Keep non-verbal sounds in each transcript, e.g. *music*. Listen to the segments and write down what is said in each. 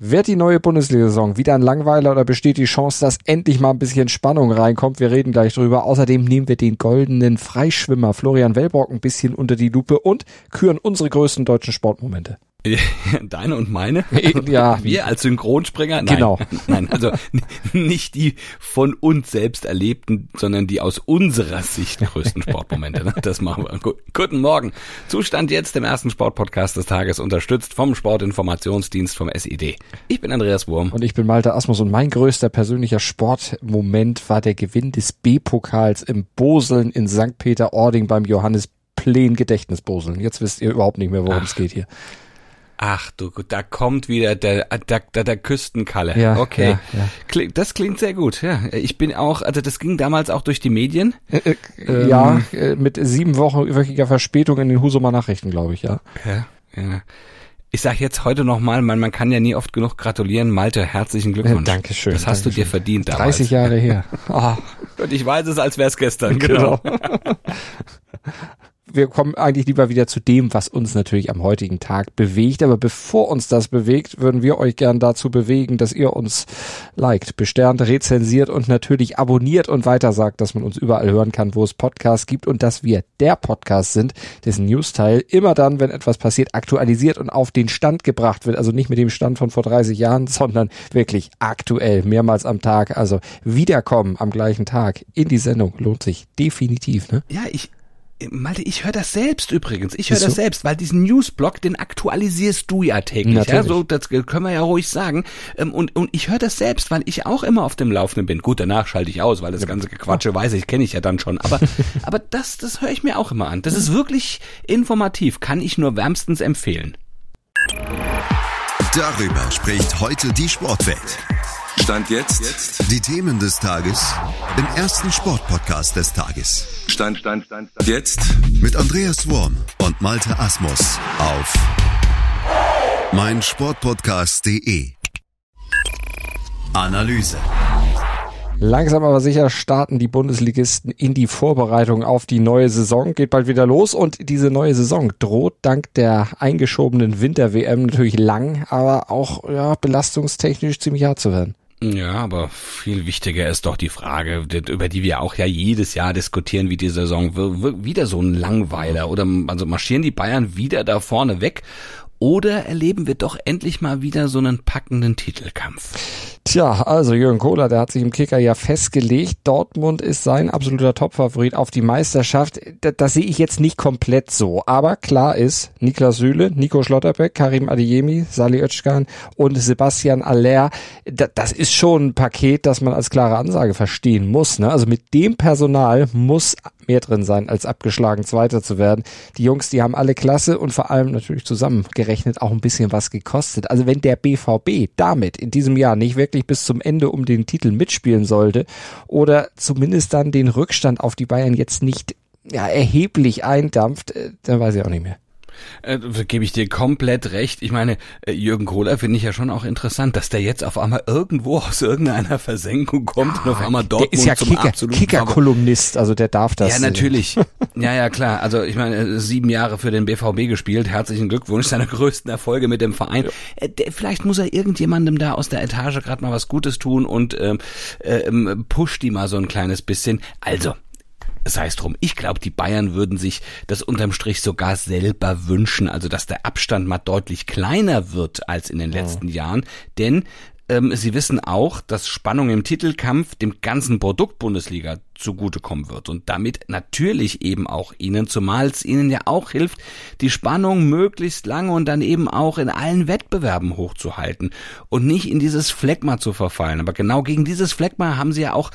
Wird die neue Bundesliga-Saison wieder ein Langweiler oder besteht die Chance, dass endlich mal ein bisschen Spannung reinkommt? Wir reden gleich drüber. Außerdem nehmen wir den goldenen Freischwimmer Florian Wellbrock ein bisschen unter die Lupe und küren unsere größten deutschen Sportmomente. *laughs* Deine und meine? Ja. *laughs* Wir als Synchronspringer? Nein. Genau. *laughs* Nein, also nicht die von uns selbst erlebten, sondern die aus unserer Sicht größten Sportmomente. Ne? Das machen wir. Guten Morgen. Zustand jetzt im ersten Sportpodcast des Tages, unterstützt vom Sportinformationsdienst vom SID. Ich bin Andreas Wurm. Und ich bin Malte Asmus und mein größter persönlicher Sportmoment war der Gewinn des B-Pokals im Boseln in St. Peter-Ording beim Johannes Plen Gedächtnisboseln. Jetzt wisst ihr überhaupt nicht mehr, worum es geht hier. Ach du, da kommt wieder der, der, der, der Küstenkalle. Ja, okay. ja, ja. Das klingt sehr gut, ja. Ich bin auch, also das ging damals auch durch die Medien. Äh, äh, ja, äh, mit sieben Wochen wöchiger Verspätung in den Husumer Nachrichten, glaube ich, ja. Ja, ja. Ich sag jetzt heute nochmal, man, man kann ja nie oft genug gratulieren. Malte, herzlichen Glückwunsch. Äh, Dankeschön. Das hast Dankeschön. du dir verdient damals. 30 Jahre her. *laughs* Ah, Und ich weiß es, als wär's gestern. Genau. *laughs* wir kommen eigentlich lieber wieder zu dem, was uns natürlich am heutigen Tag bewegt. Aber bevor uns das bewegt, würden wir euch gern dazu bewegen, dass ihr uns liked, besternt, rezensiert und natürlich abonniert und weitersagt, dass man uns überall hören kann, wo es Podcasts gibt und dass wir der Podcast sind, dessen Newsteil immer dann, wenn etwas passiert, aktualisiert und auf den Stand gebracht wird. Also nicht mit dem Stand von vor 30 Jahren, sondern wirklich aktuell, mehrmals am Tag. Also wiederkommen am gleichen Tag in die Sendung lohnt sich definitiv. Ne? Ja, ich, Malte, ich höre das selbst übrigens. Ich höre das so? selbst, weil diesen Newsblog, den aktualisierst du ja täglich. Ja, Natürlich. so, das können wir ja ruhig sagen. Ähm, Und, und ich höre das selbst, weil ich auch immer auf dem Laufenden bin. Gut, danach schalte ich aus, weil das ganze Gequatsche weiß ich, kenne ich ja dann schon. Aber, *laughs* aber das, das höre ich mir auch immer an. Das ist wirklich informativ. Kann ich nur wärmstens empfehlen. Darüber spricht heute die Sportwelt. Stand jetzt. Die Themen des Tages im ersten Sportpodcast des Tages. Stand, Stand, Stand, Stand. Jetzt. Mit Andreas Worm und Malte Asmus auf meinsportpodcast.de. Analyse. Langsam aber sicher starten die Bundesligisten in die Vorbereitung auf die neue Saison. Geht bald wieder los und diese neue Saison droht dank der eingeschobenen Winter-WM natürlich lang, aber auch ja, belastungstechnisch ziemlich hart zu werden. Ja, aber viel wichtiger ist doch die Frage, über die wir auch ja jedes Jahr diskutieren, wie die Saison wir- wir- wieder so ein Langweiler oder also marschieren die Bayern wieder da vorne weg oder erleben wir doch endlich mal wieder so einen packenden Titelkampf? Tja, also Jürgen Kohler, der hat sich im Kicker ja festgelegt. Dortmund ist sein absoluter Topfavorit auf die Meisterschaft. Das, das sehe ich jetzt nicht komplett so. Aber klar ist, Niklas Süle, Nico Schlotterbeck, Karim Adeyemi, Salih Özcan und Sebastian Aller, da- das ist schon ein Paket, das man als klare Ansage verstehen muss. Ne? Also mit dem Personal muss mehr drin sein, als abgeschlagen Zweiter zu werden. Die Jungs, die haben alle Klasse und vor allem natürlich zusammengerechnet auch ein bisschen was gekostet. Also wenn der BVB damit in diesem Jahr nicht wirklich bis zum Ende um den Titel mitspielen sollte oder zumindest dann den Rückstand auf die Bayern jetzt nicht ja, erheblich eindampft, äh, dann weiß ich auch nicht mehr. Äh, gebe ich dir komplett recht. Ich meine, äh, Jürgen Kohler finde ich ja schon auch interessant, dass der jetzt auf einmal irgendwo aus irgendeiner Versenkung kommt und auf einmal Dortmund der ist ja zum Kicker, absoluten Kicker-Kolumnist, also der darf das. Ja, natürlich. *laughs* ja, ja, klar. Also ich meine, äh, sieben Jahre für den BVB gespielt. Herzlichen Glückwunsch, seine größten Erfolge mit dem Verein. Äh, der, vielleicht muss er irgendjemandem da aus der Etage gerade mal was Gutes tun und ähm, ähm, pusht die mal so ein kleines bisschen. Also, sei es drum. Ich glaube, die Bayern würden sich das unterm Strich sogar selber wünschen, also dass der Abstand mal deutlich kleiner wird als in den letzten Jahren, denn ähm, sie wissen auch, dass Spannung im Titelkampf dem ganzen Produkt Bundesliga zugutekommen wird und damit natürlich eben auch ihnen, zumal es ihnen ja auch hilft, die Spannung möglichst lange und dann eben auch in allen Wettbewerben hochzuhalten und nicht in dieses Phlegma zu verfallen. Aber genau gegen dieses Phlegma haben sie ja auch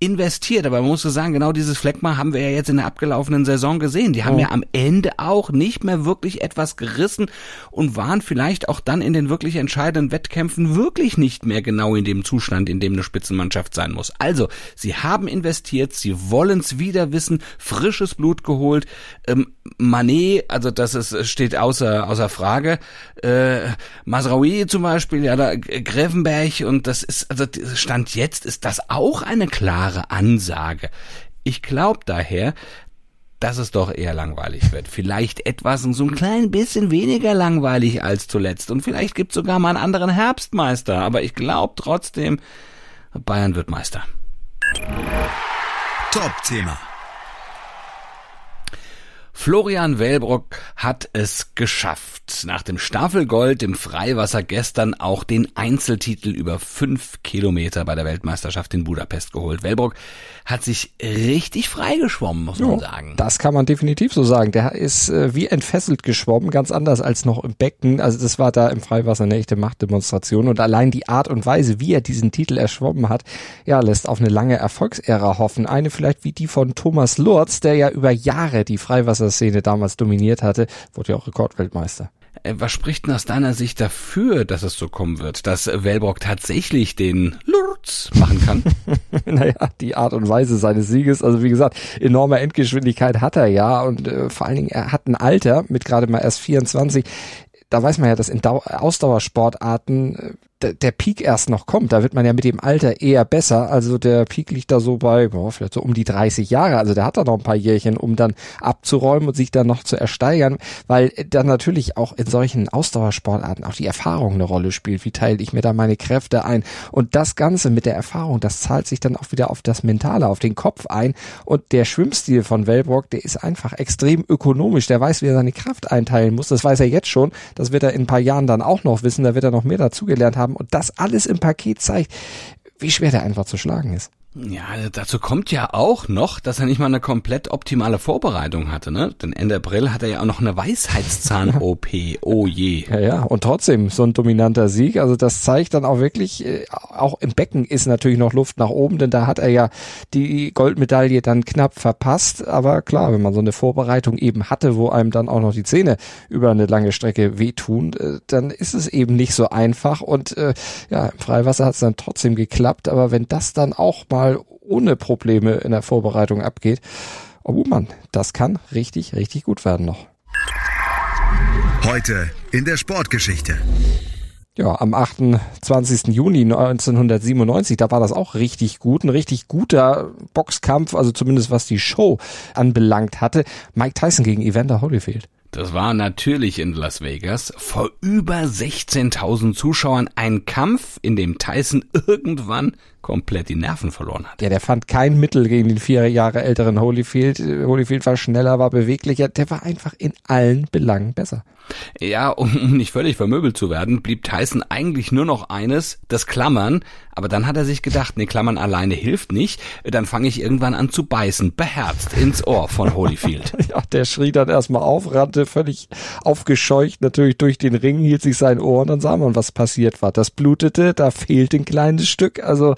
investiert. Aber man muss so sagen, genau dieses Fleckma haben wir ja jetzt in der abgelaufenen Saison gesehen. Die haben oh. ja am Ende auch nicht mehr wirklich etwas gerissen und waren vielleicht auch dann in den wirklich entscheidenden Wettkämpfen wirklich nicht mehr genau in dem Zustand, in dem eine Spitzenmannschaft sein muss. Also, sie haben investiert, sie wollen es wieder wissen, frisches Blut geholt. Ähm, Manet, also das ist, steht außer, außer Frage. Äh, Masraoui zum Beispiel, ja, da Grevenberg und das ist, also Stand jetzt ist das auch eine klare Ansage. Ich glaube daher, dass es doch eher langweilig wird. Vielleicht etwas so ein klein bisschen weniger langweilig als zuletzt. Und vielleicht gibt's sogar mal einen anderen Herbstmeister. Aber ich glaube trotzdem, Bayern wird Meister. Top-Thema. Florian Wellbrock hat es geschafft. Nach dem Staffelgold im Freiwasser gestern auch den Einzeltitel über fünf Kilometer bei der Weltmeisterschaft in Budapest geholt. Wellbrock hat sich richtig frei geschwommen, muss man sagen. Das kann man definitiv so sagen. Der ist äh, wie entfesselt geschwommen, ganz anders als noch im Becken. Also das war da im Freiwasser eine echte Machtdemonstration und allein die Art und Weise, wie er diesen Titel erschwommen hat, ja, lässt auf eine lange Erfolgsära hoffen. Eine vielleicht wie die von Thomas Lurz, der ja über Jahre die Freiwasser Szene damals dominiert hatte, wurde ja auch Rekordweltmeister. Äh, was spricht denn aus deiner Sicht dafür, dass es so kommen wird, dass Wellbrock tatsächlich den Lurz machen kann? *laughs* naja, die Art und Weise seines Sieges, also wie gesagt, enorme Endgeschwindigkeit hat er ja und äh, vor allen Dingen, er hat ein Alter mit gerade mal erst 24, da weiß man ja, dass in Dau Ausdauersportarten äh, der Peak erst noch kommt. Da wird man ja mit dem Alter eher besser. Also der Peak liegt da so bei, boah, vielleicht so um die 30 Jahre. Also der hat da noch ein paar Jährchen, um dann abzuräumen und sich dann noch zu ersteigern, weil dann natürlich auch in solchen Ausdauersportarten auch die Erfahrung eine Rolle spielt. Wie teile ich mir da meine Kräfte ein? Und das Ganze mit der Erfahrung, das zahlt sich dann auch wieder auf das Mentale, auf den Kopf ein. Und der Schwimmstil von Wellbrock, der ist einfach extrem ökonomisch. Der weiß, wie er seine Kraft einteilen muss. Das weiß er jetzt schon. Das wird er in ein paar Jahren dann auch noch wissen. Da wird er noch mehr dazugelernt haben haben und das alles im Paket zeigt, wie schwer der einfach zu schlagen ist. Ja, dazu kommt ja auch noch, dass er nicht mal eine komplett optimale Vorbereitung hatte, ne? Denn Ende April hat er ja auch noch eine Weisheitszahn-OP. Oh je. Ja, ja, und trotzdem so ein dominanter Sieg. Also das zeigt dann auch wirklich, äh, auch im Becken ist natürlich noch Luft nach oben, denn da hat er ja die Goldmedaille dann knapp verpasst. Aber klar, wenn man so eine Vorbereitung eben hatte, wo einem dann auch noch die Zähne über eine lange Strecke wehtun, äh, dann ist es eben nicht so einfach. Und äh, ja, im Freiwasser hat es dann trotzdem geklappt. Aber wenn das dann auch mal mal ohne Probleme in der Vorbereitung abgeht. Oh Mann, das kann richtig, richtig gut werden noch. Heute in der Sportgeschichte. Ja, am 28. Juni 1997, da war das auch richtig gut, ein richtig guter Boxkampf, also zumindest was die Show anbelangt hatte. Mike Tyson gegen Evander Holyfield. Das war natürlich in Las Vegas vor über 16.000 Zuschauern ein Kampf, in dem Tyson *laughs* irgendwann komplett die Nerven verloren hat. Ja, der fand kein Mittel gegen den vier Jahre älteren Holyfield. Holyfield war schneller, war beweglicher. Der war einfach in allen Belangen besser. Ja, um *laughs* nicht völlig vermöbelt zu werden, blieb Tyson eigentlich nur noch eines, das Klammern. Aber dann hat er sich gedacht, nee, Klammern alleine hilft nicht. Dann fange ich irgendwann an zu beißen, beherzt ins Ohr von Holyfield. *laughs* ja, der schrie dann erstmal auf, rannte völlig aufgescheucht natürlich durch den Ring, hielt sich sein Ohr und dann sah man, was passiert war. Das blutete, da fehlt ein kleines Stück. Also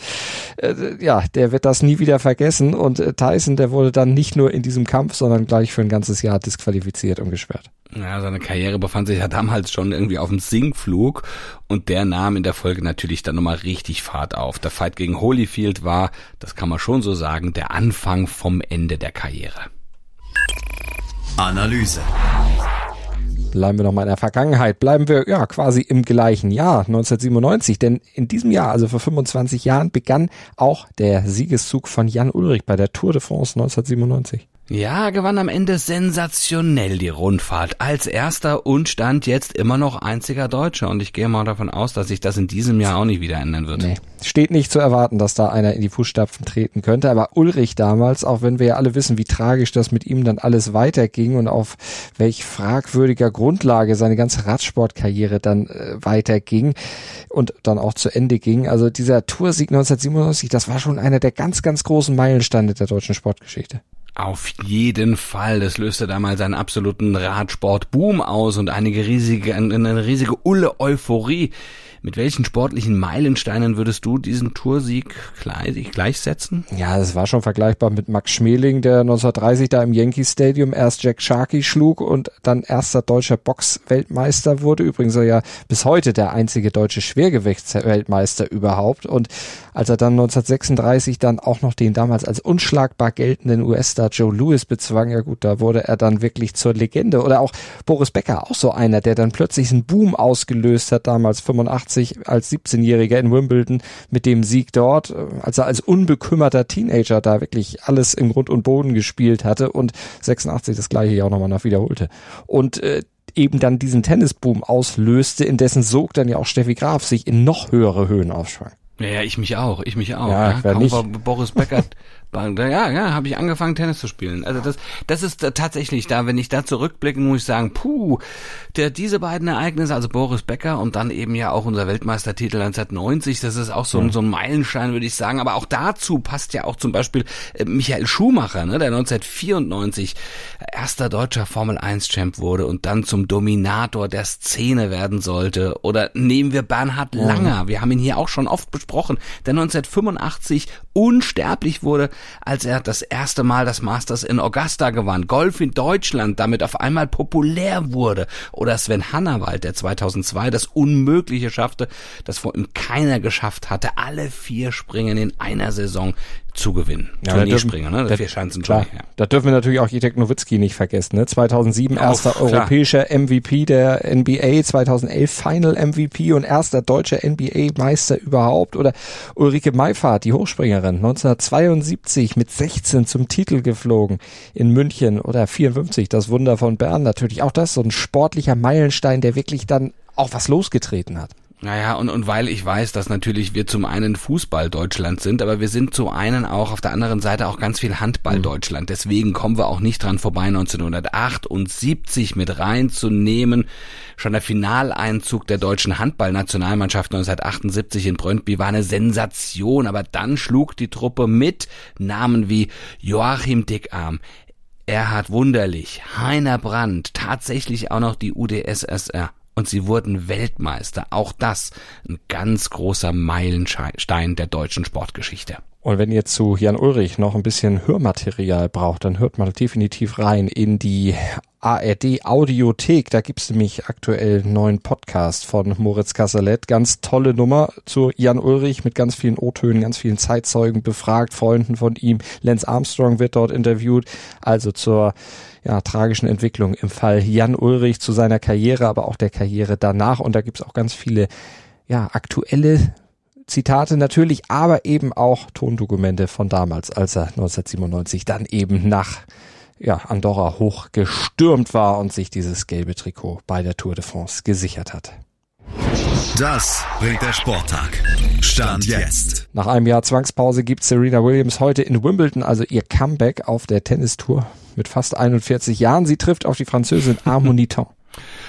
äh, ja, der wird das nie wieder vergessen. Und äh, Tyson, der wurde dann nicht nur in diesem Kampf, sondern gleich für ein ganzes Jahr disqualifiziert und gesperrt. Ja, seine Karriere befand sich ja damals schon irgendwie auf dem Sinkflug und der nahm in der Folge natürlich dann nochmal richtig Fahrt auf. Der Fight gegen Holyfield war, das kann man schon so sagen, der Anfang vom Ende der Karriere. Analyse. Bleiben wir noch mal in der Vergangenheit. Bleiben wir ja quasi im gleichen Jahr, 1997. Denn in diesem Jahr, also vor 25 Jahren, begann auch der Siegeszug von Jan Ulrich bei der Tour de France 1997. Ja, gewann am Ende sensationell die Rundfahrt als erster und stand jetzt immer noch einziger Deutscher. Und ich gehe mal davon aus, dass sich das in diesem Jahr auch nicht wieder ändern wird. Nee, steht nicht zu erwarten, dass da einer in die Fußstapfen treten könnte. Aber Ulrich damals, auch wenn wir ja alle wissen, wie tragisch das mit ihm dann alles weiterging und auf welch fragwürdiger Grundlage seine ganze Radsportkarriere dann äh, weiterging und dann auch zu Ende ging. Also dieser Toursieg 1997, das war schon einer der ganz, ganz großen Meilensteine der deutschen Sportgeschichte. Auf jeden Fall. Das löste damals einen absoluten Radsport-Boom aus und einige riesige, eine riesige Ulle Euphorie. Mit welchen sportlichen Meilensteinen würdest du diesen Toursieg gleich, gleichsetzen? Ja, es war schon vergleichbar mit Max Schmeling, der 1930 da im Yankee Stadium erst Jack Sharkey schlug und dann erster deutscher Box-Weltmeister wurde. Übrigens ja bis heute der einzige deutsche Schwergewichtsweltmeister überhaupt. Und als er dann 1936 dann auch noch den damals als unschlagbar geltenden US-Star Joe Louis bezwang, ja gut, da wurde er dann wirklich zur Legende. Oder auch Boris Becker, auch so einer, der dann plötzlich einen Boom ausgelöst hat, damals 85 als 17-Jähriger in Wimbledon mit dem Sieg dort, als er als unbekümmerter Teenager da wirklich alles im Grund und Boden gespielt hatte und 86 das gleiche Jahr nochmal nach wiederholte. Und äh, eben dann diesen Tennisboom auslöste, in dessen Sog dann ja auch Steffi Graf sich in noch höhere Höhen aufschwang. Ja, ich mich auch, ich mich auch. Ja, ja. Kaum war Boris Becker *laughs* ja, ja, habe ich angefangen Tennis zu spielen. Also das, das ist tatsächlich da, wenn ich da zurückblicke, muss ich sagen, puh, der diese beiden Ereignisse, also Boris Becker und dann eben ja auch unser Weltmeistertitel 1990, das ist auch so, ein, so ein Meilenstein, würde ich sagen. Aber auch dazu passt ja auch zum Beispiel äh, Michael Schumacher, ne, der 1994 erster deutscher Formel 1 Champ wurde und dann zum Dominator der Szene werden sollte. Oder nehmen wir Bernhard Langer, wir haben ihn hier auch schon oft besprochen, der 1985 unsterblich wurde als er das erste Mal das Masters in Augusta gewann, Golf in Deutschland damit auf einmal populär wurde. Oder Sven Hannawald, der 2002 das Unmögliche schaffte, das vor ihm keiner geschafft hatte, alle vier Springen in einer Saison zu gewinnen. Ja, Turnierspringer, ne? Das vier Schanzen klar, ja. Da dürfen wir natürlich auch Jitek Nowitzki nicht vergessen, ne? 2007 Auf, erster klar. europäischer MVP der NBA, 2011 Final MVP und erster deutscher NBA-Meister überhaupt oder Ulrike Meifahrt, die Hochspringerin, 1972 mit 16 zum Titel geflogen in München oder 54, das Wunder von Bern natürlich. Auch das so ein sportlicher Meilenstein, der wirklich dann auch was losgetreten hat. Naja, und, und weil ich weiß, dass natürlich wir zum einen Fußball Deutschland sind, aber wir sind zum einen auch auf der anderen Seite auch ganz viel Handball mhm. Deutschland. Deswegen kommen wir auch nicht dran vorbei, 1978 mit reinzunehmen. Schon der Finaleinzug der deutschen Handballnationalmannschaft 1978 in Brøndby war eine Sensation, aber dann schlug die Truppe mit Namen wie Joachim Dickarm, Erhard Wunderlich, Heiner Brandt, tatsächlich auch noch die UdSSR und sie wurden Weltmeister. Auch das ein ganz großer Meilenstein der deutschen Sportgeschichte. Und wenn ihr zu Jan Ulrich noch ein bisschen Hörmaterial braucht, dann hört mal definitiv rein in die ARD Audiothek. Da gibt's nämlich aktuell einen neuen Podcast von Moritz Kasselet. Ganz tolle Nummer zu Jan Ulrich mit ganz vielen O-Tönen, ganz vielen Zeitzeugen befragt, Freunden von ihm. Lance Armstrong wird dort interviewt. Also zur ja, tragischen Entwicklung im Fall Jan Ulrich zu seiner Karriere, aber auch der Karriere danach. Und da gibt's auch ganz viele ja, aktuelle Zitate natürlich, aber eben auch Tondokumente von damals, als er 1997 dann eben nach ja, Andorra hochgestürmt war und sich dieses gelbe Trikot bei der Tour de France gesichert hat. Das bringt der Sporttag. Stand jetzt. Nach einem Jahr Zwangspause gibt Serena Williams heute in Wimbledon also ihr Comeback auf der Tennistour mit fast 41 Jahren. Sie trifft auf die Französin Harmoniton. *laughs*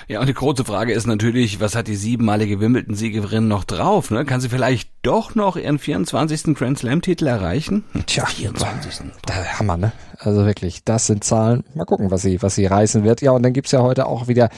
Ja, und die große Frage ist natürlich, was hat die siebenmalige Wimbledon-Siegerin noch drauf? Ne? Kann sie vielleicht doch noch ihren 24. Grand Slam-Titel erreichen? Tja, 24. Da, Hammer, ne? Also wirklich, das sind Zahlen. Mal gucken, was sie, was sie reißen wird. Ja, und dann gibt's ja heute auch wieder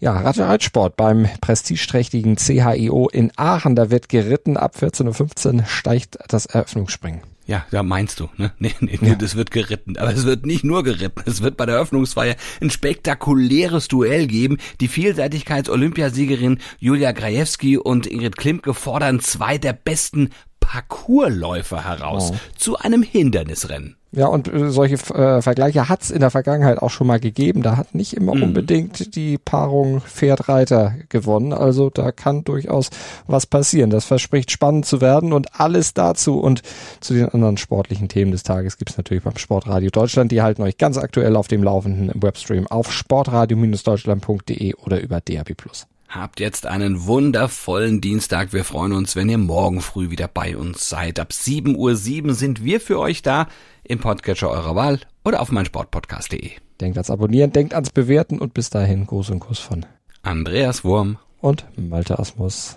ja, Radreitsport beim prestigeträchtigen CHIO in Aachen. Da wird geritten. Ab 14.15 Uhr steigt das Eröffnungsspringen. Ja, ja, meinst du, ne? Nee, nee, ja. das wird geritten. Aber es wird nicht nur geritten. Es wird bei der Eröffnungsfeier ein spektakuläres Duell geben. Die Vielseitigkeits-Olympiasiegerin Julia Grajewski und Ingrid Klimke fordern zwei der besten Parcoursläufer heraus oh. zu einem Hindernisrennen. Ja, und äh, solche äh, Vergleiche hat's in der Vergangenheit auch schon mal gegeben. Da hat nicht immer mhm. unbedingt die Paarung Pferd-Reiter gewonnen. Also da kann durchaus was passieren. Das verspricht spannend zu werden und alles dazu und zu den anderen sportlichen Themen des Tages gibt's natürlich beim Sportradio Deutschland. Die halten euch ganz aktuell auf dem Laufenden im Webstream auf sportradio-deutschland.de oder über DAB+. Habt jetzt einen wundervollen Dienstag. Wir freuen uns, wenn ihr morgen früh wieder bei uns seid. Ab 7.07 Uhr sind wir für euch da im Podcatcher eurer Wahl oder auf meinsportpodcast.de. Denkt ans Abonnieren, denkt ans Bewerten und bis dahin Gruß und Kuss von Andreas Wurm und Malte Asmus.